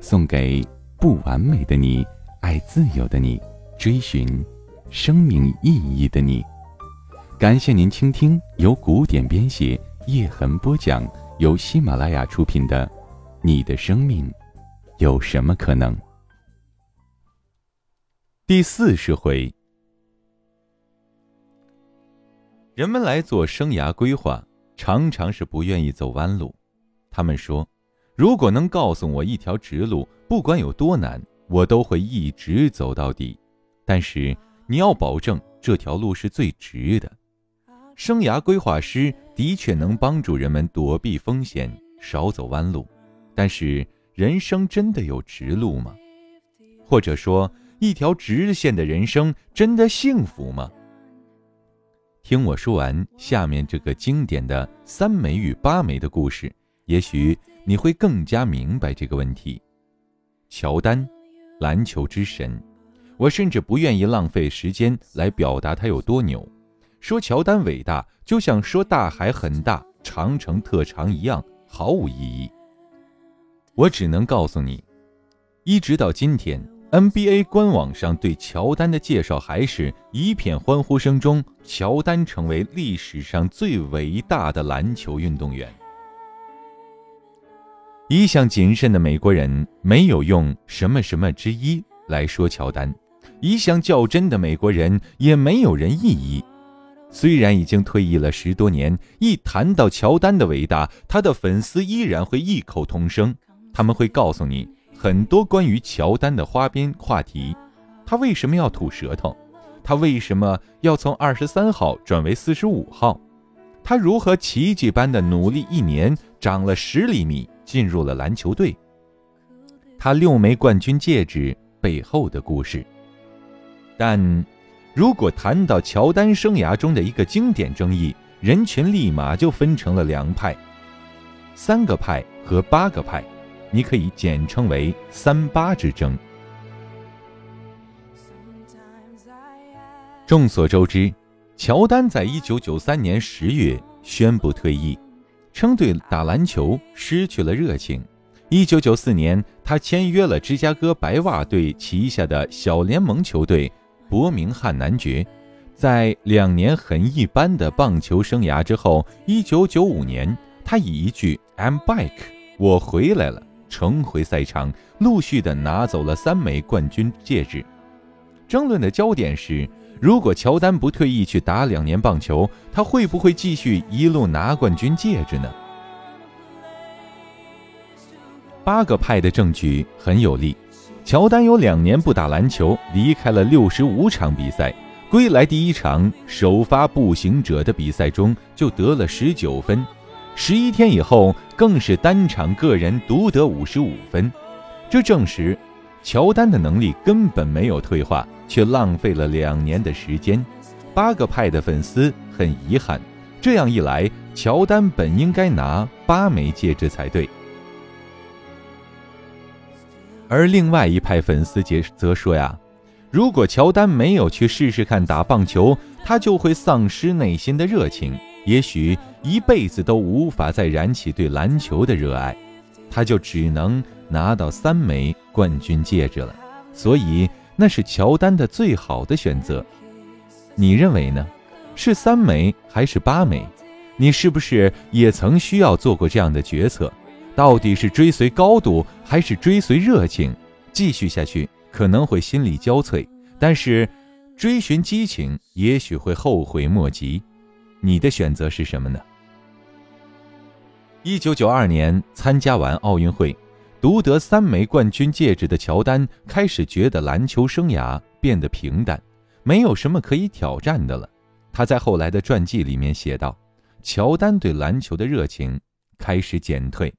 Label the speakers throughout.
Speaker 1: 送给不完美的你，爱自由的你，追寻生命意义的你。感谢您倾听由古典编写、叶痕播讲、由喜马拉雅出品的《你的生命有什么可能》第四十回。人们来做生涯规划，常常是不愿意走弯路。他们说：“如果能告诉我一条直路，不管有多难，我都会一直走到底。但是你要保证这条路是最直的。”生涯规划师的确能帮助人们躲避风险，少走弯路，但是人生真的有直路吗？或者说，一条直线的人生真的幸福吗？听我说完下面这个经典的三枚与八枚的故事，也许你会更加明白这个问题。乔丹，篮球之神，我甚至不愿意浪费时间来表达他有多牛。说乔丹伟大，就像说大海很大、长城特长一样，毫无意义。我只能告诉你，一直到今天，NBA 官网上对乔丹的介绍还是一片欢呼声中，乔丹成为历史上最伟大的篮球运动员。一向谨慎的美国人没有用什么什么之一来说乔丹，一向较真的美国人也没有人异议。虽然已经退役了十多年，一谈到乔丹的伟大，他的粉丝依然会异口同声。他们会告诉你很多关于乔丹的花边话题：他为什么要吐舌头？他为什么要从二十三号转为四十五号？他如何奇迹般的努力一年长了十厘米，进入了篮球队？他六枚冠军戒指背后的故事，但。如果谈到乔丹生涯中的一个经典争议，人群立马就分成了两派，三个派和八个派，你可以简称为“三八之争”。众所周知，乔丹在一九九三年十月宣布退役，称对打篮球失去了热情。一九九四年，他签约了芝加哥白袜队旗下的小联盟球队。伯明翰男爵，在两年很一般的棒球生涯之后，一九九五年，他以一句 "I'm back，我回来了"，重回赛场，陆续的拿走了三枚冠军戒指。争论的焦点是，如果乔丹不退役去打两年棒球，他会不会继续一路拿冠军戒指呢？八个派的证据很有力。乔丹有两年不打篮球，离开了六十五场比赛。归来第一场首发步行者的比赛中就得了十九分，十一天以后更是单场个人独得五十五分。这证实乔丹的能力根本没有退化，却浪费了两年的时间。八个派的粉丝很遗憾，这样一来，乔丹本应该拿八枚戒指才对。而另外一派粉丝则则说呀，如果乔丹没有去试试看打棒球，他就会丧失内心的热情，也许一辈子都无法再燃起对篮球的热爱，他就只能拿到三枚冠军戒指了。所以那是乔丹的最好的选择。你认为呢？是三枚还是八枚？你是不是也曾需要做过这样的决策？到底是追随高度还是追随热情？继续下去可能会心力交瘁，但是追寻激情也许会后悔莫及。你的选择是什么呢？一九九二年参加完奥运会，独得三枚冠军戒指的乔丹开始觉得篮球生涯变得平淡，没有什么可以挑战的了。他在后来的传记里面写道：“乔丹对篮球的热情开始减退。”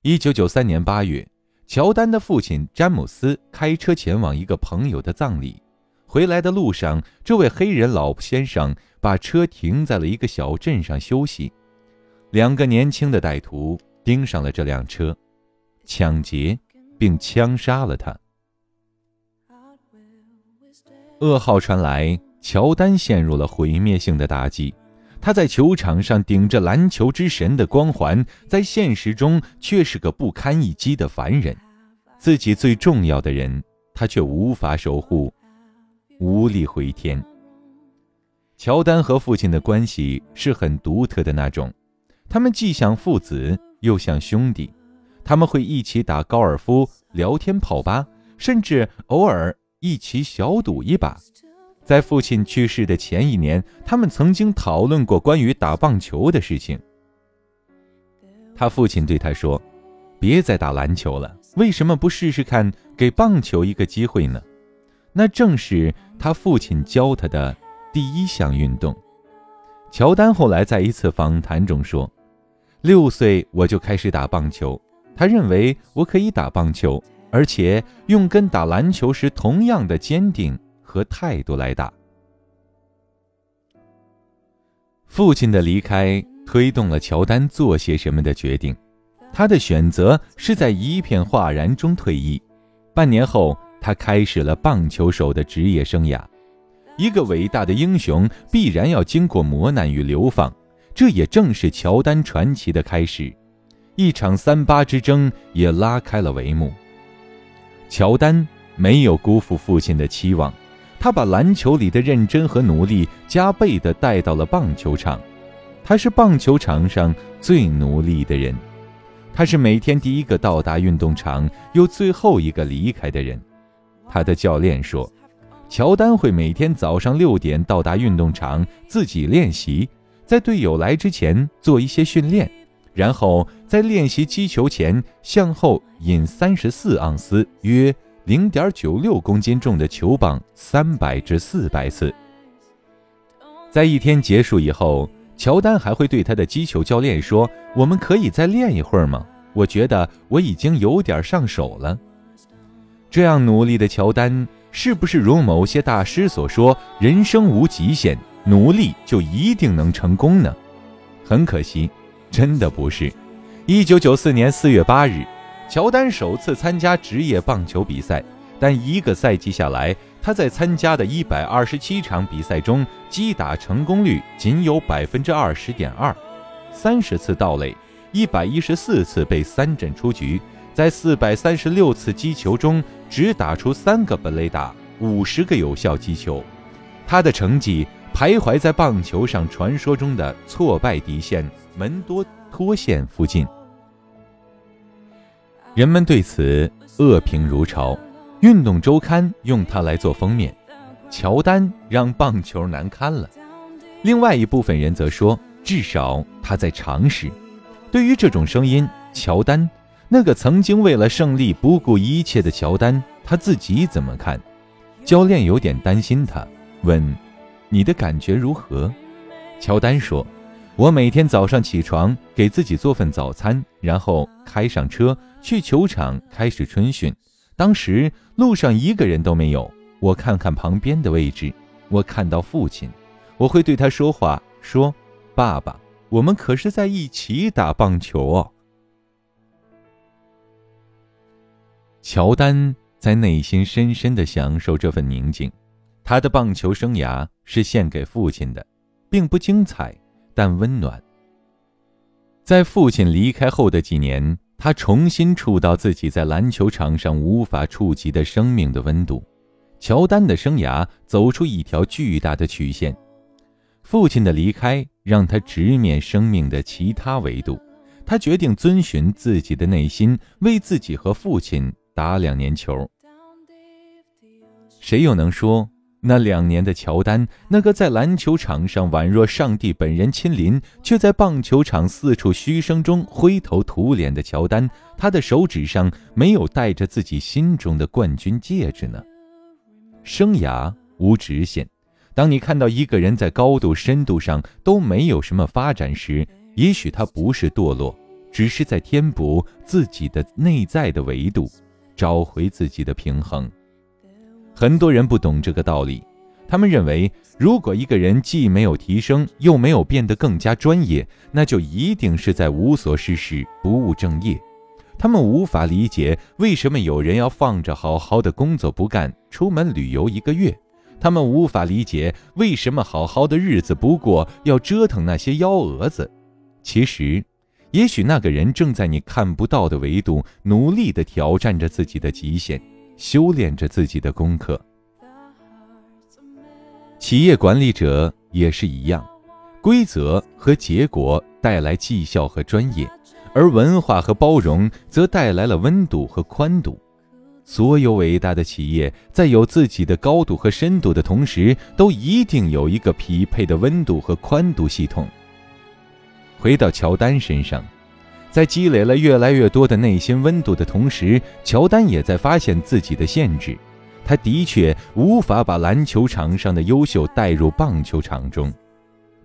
Speaker 1: 一九九三年八月，乔丹的父亲詹姆斯开车前往一个朋友的葬礼，回来的路上，这位黑人老先生把车停在了一个小镇上休息。两个年轻的歹徒盯上了这辆车，抢劫并枪杀了他。噩耗传来，乔丹陷入了毁灭性的打击。他在球场上顶着篮球之神的光环，在现实中却是个不堪一击的凡人。自己最重要的人，他却无法守护，无力回天。乔丹和父亲的关系是很独特的那种，他们既像父子，又像兄弟。他们会一起打高尔夫、聊天、泡吧，甚至偶尔。一起小赌一把，在父亲去世的前一年，他们曾经讨论过关于打棒球的事情。他父亲对他说：“别再打篮球了，为什么不试试看给棒球一个机会呢？”那正是他父亲教他的第一项运动。乔丹后来在一次访谈中说：“六岁我就开始打棒球，他认为我可以打棒球。”而且用跟打篮球时同样的坚定和态度来打。父亲的离开推动了乔丹做些什么的决定，他的选择是在一片哗然中退役。半年后，他开始了棒球手的职业生涯。一个伟大的英雄必然要经过磨难与流放，这也正是乔丹传奇的开始。一场三八之争也拉开了帷幕。乔丹没有辜负父亲的期望，他把篮球里的认真和努力加倍地带到了棒球场。他是棒球场上最努力的人，他是每天第一个到达运动场又最后一个离开的人。他的教练说，乔丹会每天早上六点到达运动场自己练习，在队友来之前做一些训练。然后在练习击球前，向后引三十四盎司（约零点九六公斤）重的球棒三百至四百次。在一天结束以后，乔丹还会对他的击球教练说：“我们可以再练一会儿吗？我觉得我已经有点上手了。”这样努力的乔丹，是不是如某些大师所说：“人生无极限，努力就一定能成功呢？”很可惜。真的不是。一九九四年四月八日，乔丹首次参加职业棒球比赛，但一个赛季下来，他在参加的一百二十七场比赛中，击打成功率仅有百分之二十点二，三十次盗垒，一百一十四次被三振出局，在四百三十六次击球中，只打出三个本垒打，五十个有效击球。他的成绩徘徊在棒球上传说中的挫败底线。门多托县附近，人们对此恶评如潮。运动周刊用它来做封面，乔丹让棒球难堪了。另外一部分人则说，至少他在尝试。对于这种声音，乔丹那个曾经为了胜利不顾一切的乔丹，他自己怎么看？教练有点担心他，问：“你的感觉如何？”乔丹说。我每天早上起床，给自己做份早餐，然后开上车去球场开始春训。当时路上一个人都没有，我看看旁边的位置，我看到父亲，我会对他说话，说：“爸爸，我们可是在一起打棒球哦。”乔丹在内心深深的享受这份宁静，他的棒球生涯是献给父亲的，并不精彩。但温暖。在父亲离开后的几年，他重新触到自己在篮球场上无法触及的生命的温度。乔丹的生涯走出一条巨大的曲线。父亲的离开让他直面生命的其他维度。他决定遵循自己的内心，为自己和父亲打两年球。谁又能说？那两年的乔丹，那个在篮球场上宛若上帝本人亲临，却在棒球场四处嘘声中灰头土脸的乔丹，他的手指上没有戴着自己心中的冠军戒指呢？生涯无直线，当你看到一个人在高度、深度上都没有什么发展时，也许他不是堕落，只是在填补自己的内在的维度，找回自己的平衡。很多人不懂这个道理，他们认为，如果一个人既没有提升，又没有变得更加专业，那就一定是在无所事事、不务正业。他们无法理解为什么有人要放着好好的工作不干，出门旅游一个月；他们无法理解为什么好好的日子不过，要折腾那些幺蛾子。其实。也许那个人正在你看不到的维度，努力地挑战着自己的极限，修炼着自己的功课。企业管理者也是一样，规则和结果带来绩效和专业，而文化和包容则带来了温度和宽度。所有伟大的企业在有自己的高度和深度的同时，都一定有一个匹配的温度和宽度系统。回到乔丹身上，在积累了越来越多的内心温度的同时，乔丹也在发现自己的限制。他的确无法把篮球场上的优秀带入棒球场中。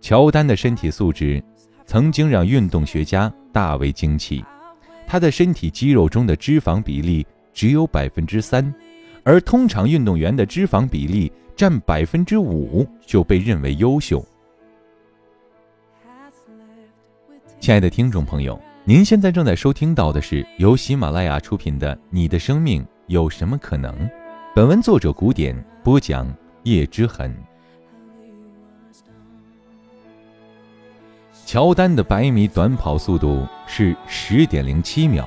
Speaker 1: 乔丹的身体素质曾经让运动学家大为惊奇，他的身体肌肉中的脂肪比例只有百分之三，而通常运动员的脂肪比例占百分之五就被认为优秀。亲爱的听众朋友，您现在正在收听到的是由喜马拉雅出品的《你的生命有什么可能》。本文作者古典播讲叶之痕。乔丹的百米短跑速度是十点零七秒，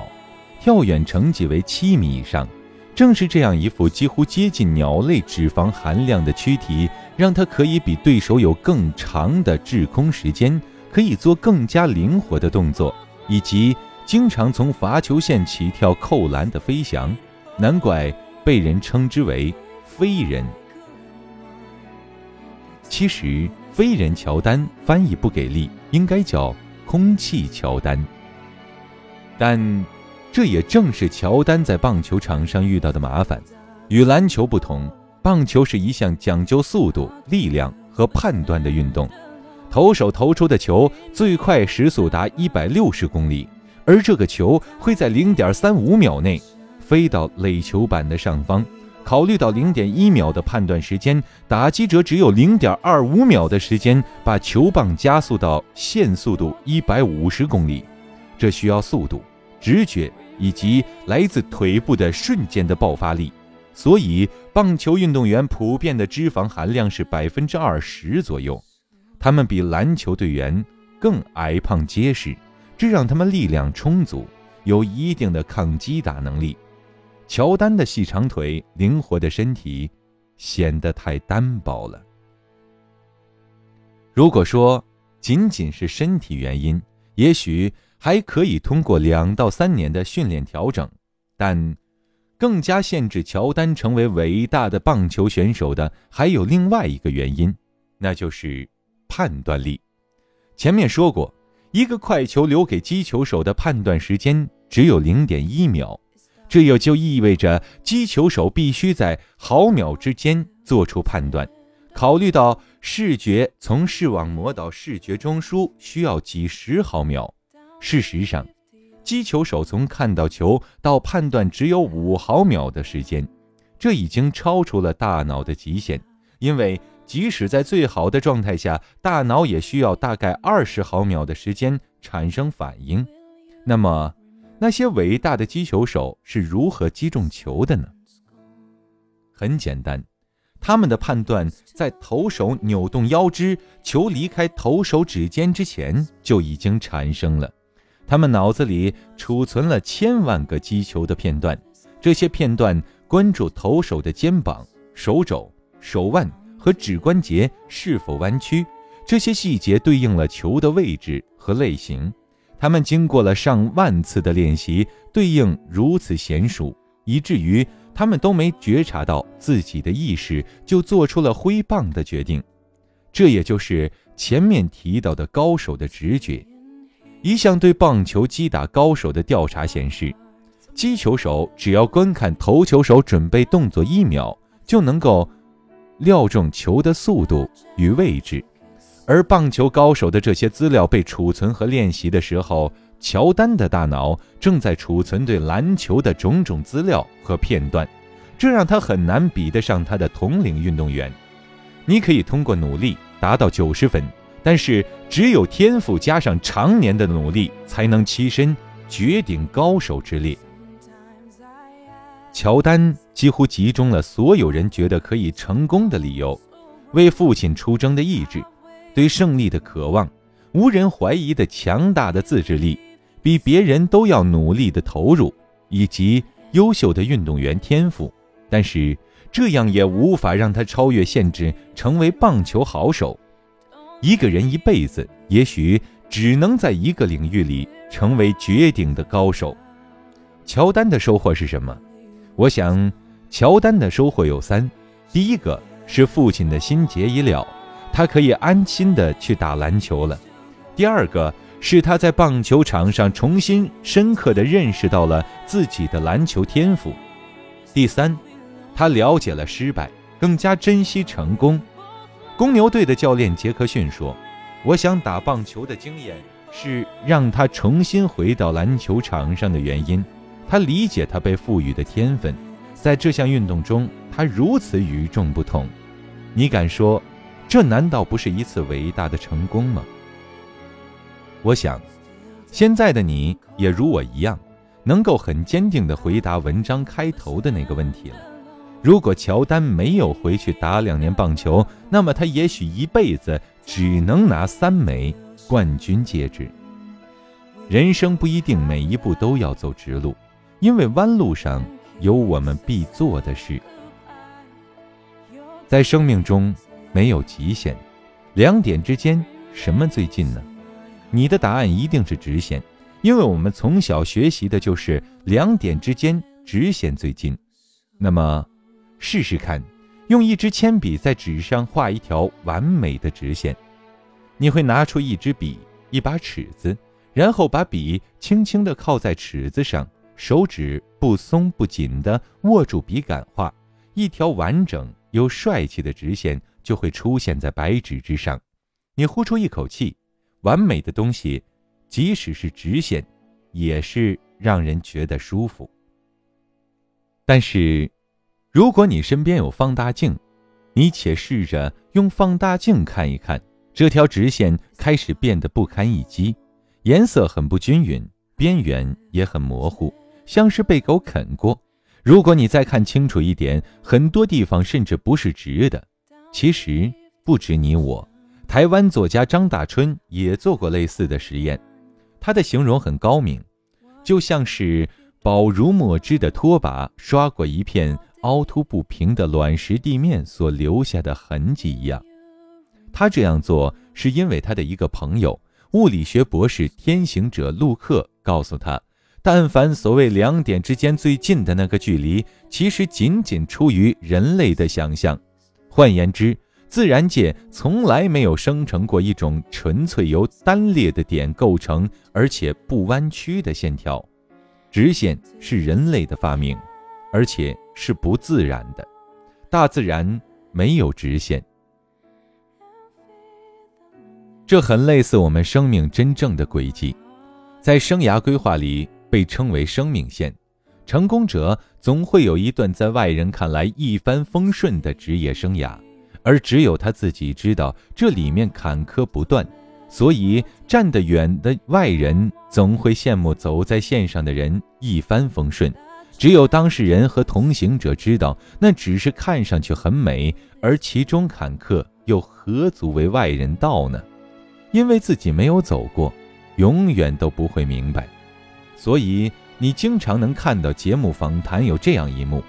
Speaker 1: 跳远成绩为七米以上。正是这样一副几乎接近鸟类脂肪含量的躯体，让他可以比对手有更长的滞空时间。可以做更加灵活的动作，以及经常从罚球线起跳扣篮的飞翔，难怪被人称之为“飞人”。其实，“飞人乔丹”翻译不给力，应该叫“空气乔丹”。但这也正是乔丹在棒球场上遇到的麻烦。与篮球不同，棒球是一项讲究速度、力量和判断的运动。投手投出的球最快时速达一百六十公里，而这个球会在零点三五秒内飞到垒球板的上方。考虑到零点一秒的判断时间，打击者只有零点二五秒的时间把球棒加速到限速度一百五十公里。这需要速度、直觉以及来自腿部的瞬间的爆发力。所以，棒球运动员普遍的脂肪含量是百分之二十左右。他们比篮球队员更矮胖结实，这让他们力量充足，有一定的抗击打能力。乔丹的细长腿、灵活的身体显得太单薄了。如果说仅仅是身体原因，也许还可以通过两到三年的训练调整，但更加限制乔丹成为伟大的棒球选手的还有另外一个原因，那就是。判断力，前面说过，一个快球留给击球手的判断时间只有零点一秒，这也就意味着击球手必须在毫秒之间做出判断。考虑到视觉从视网膜到视觉中枢需要几十毫秒，事实上，击球手从看到球到判断只有五毫秒的时间，这已经超出了大脑的极限，因为。即使在最好的状态下，大脑也需要大概二十毫秒的时间产生反应。那么，那些伟大的击球手是如何击中球的呢？很简单，他们的判断在投手扭动腰肢、球离开投手指尖之前就已经产生了。他们脑子里储存了千万个击球的片段，这些片段关注投手的肩膀、手肘、手腕。和指关节是否弯曲，这些细节对应了球的位置和类型。他们经过了上万次的练习，对应如此娴熟，以至于他们都没觉察到自己的意识就做出了挥棒的决定。这也就是前面提到的高手的直觉。一项对棒球击打高手的调查显示，击球手只要观看投球手准备动作一秒，就能够。料中球的速度与位置，而棒球高手的这些资料被储存和练习的时候，乔丹的大脑正在储存对篮球的种种资料和片段，这让他很难比得上他的同龄运动员。你可以通过努力达到九十分，但是只有天赋加上常年的努力，才能跻身绝顶高手之列。乔丹几乎集中了所有人觉得可以成功的理由：为父亲出征的意志，对胜利的渴望，无人怀疑的强大的自制力。比别人都要努力的投入，以及优秀的运动员天赋，但是这样也无法让他超越限制，成为棒球好手。一个人一辈子也许只能在一个领域里成为绝顶的高手。乔丹的收获是什么？我想，乔丹的收获有三：第一个是父亲的心结已了，他可以安心的去打篮球了；第二个。是他在棒球场上重新深刻地认识到了自己的篮球天赋。第三，他了解了失败，更加珍惜成功。公牛队的教练杰克逊说：“我想打棒球的经验是让他重新回到篮球场上的原因。他理解他被赋予的天分，在这项运动中他如此与众不同。你敢说，这难道不是一次伟大的成功吗？”我想，现在的你也如我一样，能够很坚定地回答文章开头的那个问题了。如果乔丹没有回去打两年棒球，那么他也许一辈子只能拿三枚冠军戒指。人生不一定每一步都要走直路，因为弯路上有我们必做的事。在生命中没有极限，两点之间什么最近呢？你的答案一定是直线，因为我们从小学习的就是两点之间直线最近。那么，试试看，用一支铅笔在纸上画一条完美的直线。你会拿出一支笔、一把尺子，然后把笔轻轻地靠在尺子上，手指不松不紧地握住笔杆画一条完整又帅气的直线，就会出现在白纸之上。你呼出一口气。完美的东西，即使是直线，也是让人觉得舒服。但是，如果你身边有放大镜，你且试着用放大镜看一看，这条直线开始变得不堪一击，颜色很不均匀，边缘也很模糊，像是被狗啃过。如果你再看清楚一点，很多地方甚至不是直的。其实，不止你我。台湾作家张大春也做过类似的实验，他的形容很高明，就像是饱如墨汁的拖把刷过一片凹凸不平的卵石地面所留下的痕迹一样。他这样做是因为他的一个朋友，物理学博士天行者陆克告诉他，但凡所谓两点之间最近的那个距离，其实仅仅出于人类的想象。换言之，自然界从来没有生成过一种纯粹由单列的点构成，而且不弯曲的线条。直线是人类的发明，而且是不自然的。大自然没有直线。这很类似我们生命真正的轨迹，在生涯规划里被称为生命线。成功者总会有一段在外人看来一帆风顺的职业生涯。而只有他自己知道这里面坎坷不断，所以站得远的外人总会羡慕走在线上的人一帆风顺。只有当事人和同行者知道，那只是看上去很美，而其中坎坷又何足为外人道呢？因为自己没有走过，永远都不会明白。所以你经常能看到节目访谈有这样一幕：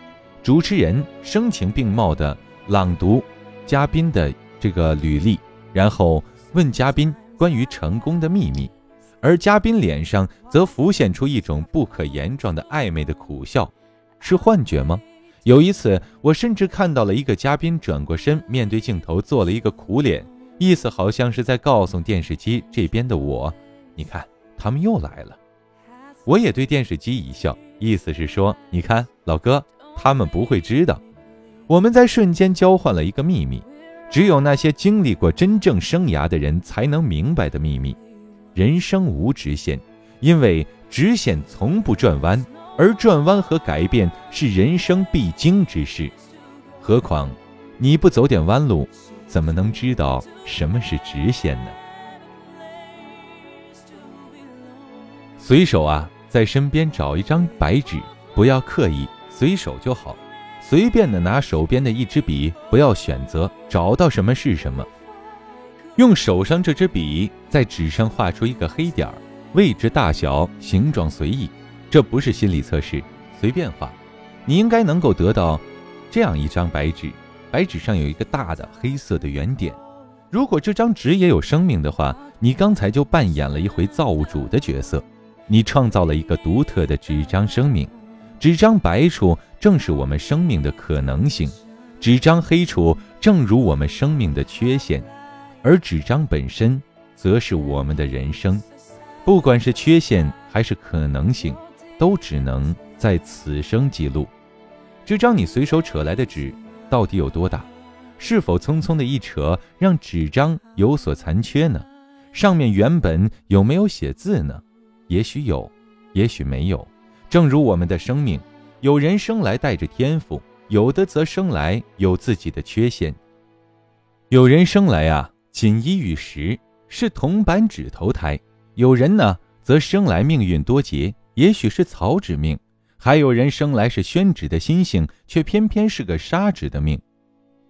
Speaker 1: 主持人声情并茂地朗读。嘉宾的这个履历，然后问嘉宾关于成功的秘密，而嘉宾脸上则浮现出一种不可言状的暧昧的苦笑，是幻觉吗？有一次，我甚至看到了一个嘉宾转过身，面对镜头做了一个苦脸，意思好像是在告诉电视机这边的我：“你看，他们又来了。”我也对电视机一笑，意思是说：“你看，老哥，他们不会知道。”我们在瞬间交换了一个秘密，只有那些经历过真正生涯的人才能明白的秘密。人生无直线，因为直线从不转弯，而转弯和改变是人生必经之事。何况，你不走点弯路，怎么能知道什么是直线呢？随手啊，在身边找一张白纸，不要刻意，随手就好。随便的拿手边的一支笔，不要选择，找到什么是什么。用手上这支笔在纸上画出一个黑点儿，位置、大小、形状随意。这不是心理测试，随便画，你应该能够得到。这样一张白纸，白纸上有一个大的黑色的圆点。如果这张纸也有生命的话，你刚才就扮演了一回造物主的角色，你创造了一个独特的纸张生命。纸张白处正是我们生命的可能性，纸张黑处正如我们生命的缺陷，而纸张本身则是我们的人生。不管是缺陷还是可能性，都只能在此生记录。这张你随手扯来的纸到底有多大？是否匆匆的一扯让纸张有所残缺呢？上面原本有没有写字呢？也许有，也许没有。正如我们的生命，有人生来带着天赋，有的则生来有自己的缺陷。有人生来啊锦衣玉食，是铜板纸头胎；有人呢则生来命运多劫，也许是草纸命。还有人生来是宣纸的心性，却偏偏是个砂纸的命。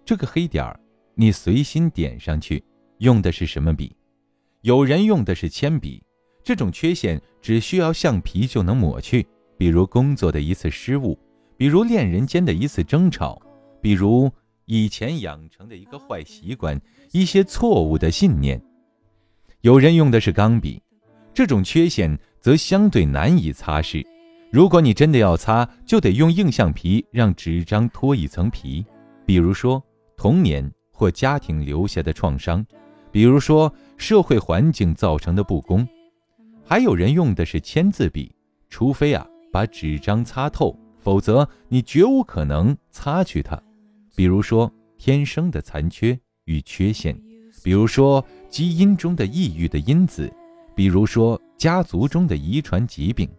Speaker 1: 这个黑点儿，你随心点上去，用的是什么笔？有人用的是铅笔，这种缺陷只需要橡皮就能抹去。比如工作的一次失误，比如恋人间的一次争吵，比如以前养成的一个坏习惯，一些错误的信念。有人用的是钢笔，这种缺陷则相对难以擦拭。如果你真的要擦，就得用硬橡皮让纸张脱一层皮。比如说童年或家庭留下的创伤，比如说社会环境造成的不公。还有人用的是签字笔，除非啊把纸张擦透，否则你绝无可能擦去它。比如说天生的残缺与缺陷，比如说基因中的抑郁的因子，比如说家族中的遗传疾病。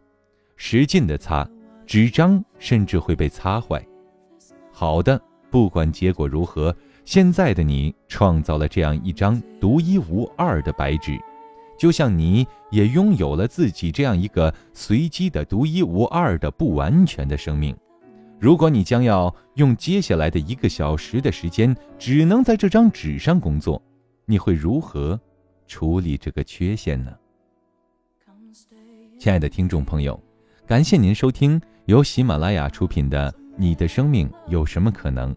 Speaker 1: 使劲的擦，纸张甚至会被擦坏。好的，不管结果如何，现在的你创造了这样一张独一无二的白纸，就像你也拥有了自己这样一个随机的独一无二的不完全的生命。如果你将要用接下来的一个小时的时间只能在这张纸上工作，你会如何处理这个缺陷呢？亲爱的听众朋友。感谢您收听由喜马拉雅出品的《你的生命有什么可能》，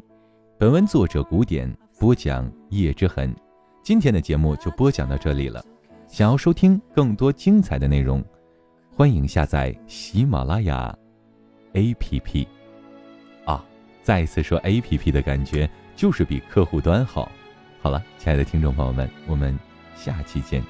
Speaker 1: 本文作者古典播讲叶之痕。今天的节目就播讲到这里了。想要收听更多精彩的内容，欢迎下载喜马拉雅 APP。啊，再一次说 APP 的感觉就是比客户端好。好了，亲爱的听众朋友们，我们下期见。